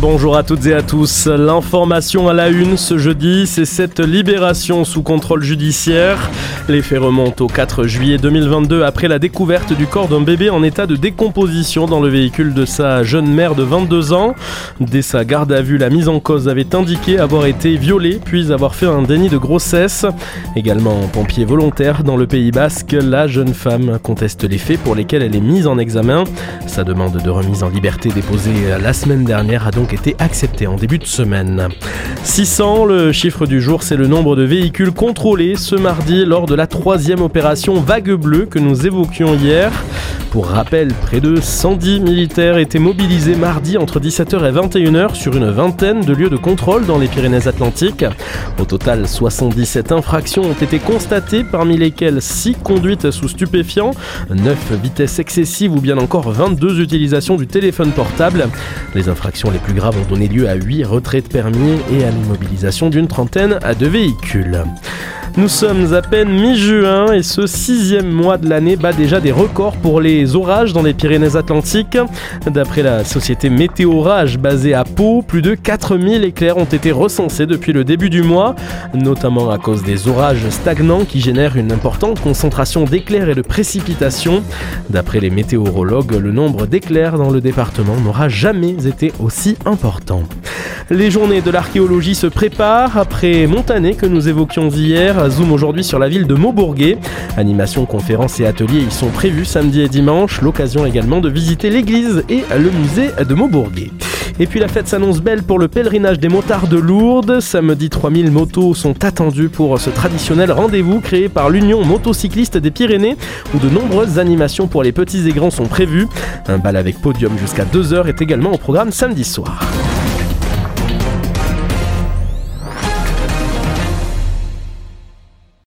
Bonjour à toutes et à tous. L'information à la une ce jeudi, c'est cette libération sous contrôle judiciaire. Les faits remontent au 4 juillet 2022 après la découverte du corps d'un bébé en état de décomposition dans le véhicule de sa jeune mère de 22 ans. Dès sa garde à vue, la mise en cause avait indiqué avoir été violée puis avoir fait un déni de grossesse. Également pompier volontaire dans le Pays Basque, la jeune femme conteste les faits pour lesquels elle est mise en examen. Sa demande de remise en liberté déposée la semaine dernière a donc été acceptée en début de semaine. 600, le chiffre du jour, c'est le nombre de véhicules contrôlés ce mardi lors de la troisième opération Vague Bleue que nous évoquions hier. Pour rappel, près de 110 militaires étaient mobilisés mardi entre 17h et 21h sur une vingtaine de lieux de contrôle dans les Pyrénées-Atlantiques. Au total, 77 infractions ont été constatées, parmi lesquelles 6 conduites sous stupéfiants, 9 vitesses excessives ou bien encore 22 utilisations du téléphone portable. Les infractions les plus graves ont donné lieu à 8 retraits de permis et à l'immobilisation d'une trentaine de véhicules. Nous sommes à peine mi-juin et ce sixième mois de l'année bat déjà des records pour les orages dans les Pyrénées-Atlantiques. D'après la société Météorage basée à Pau, plus de 4000 éclairs ont été recensés depuis le début du mois, notamment à cause des orages stagnants qui génèrent une importante concentration d'éclairs et de précipitations. D'après les météorologues, le nombre d'éclairs dans le département n'aura jamais été aussi important. Les journées de l'archéologie se préparent après Montané que nous évoquions hier. Zoom aujourd'hui sur la ville de Maubourguet. Animations, conférences et ateliers y sont prévus samedi et dimanche. L'occasion également de visiter l'église et le musée de Maubourguet. Et puis la fête s'annonce belle pour le pèlerinage des motards de Lourdes. Samedi, 3000 motos sont attendues pour ce traditionnel rendez-vous créé par l'Union motocycliste des Pyrénées où de nombreuses animations pour les petits et grands sont prévues. Un bal avec podium jusqu'à 2h est également au programme samedi soir.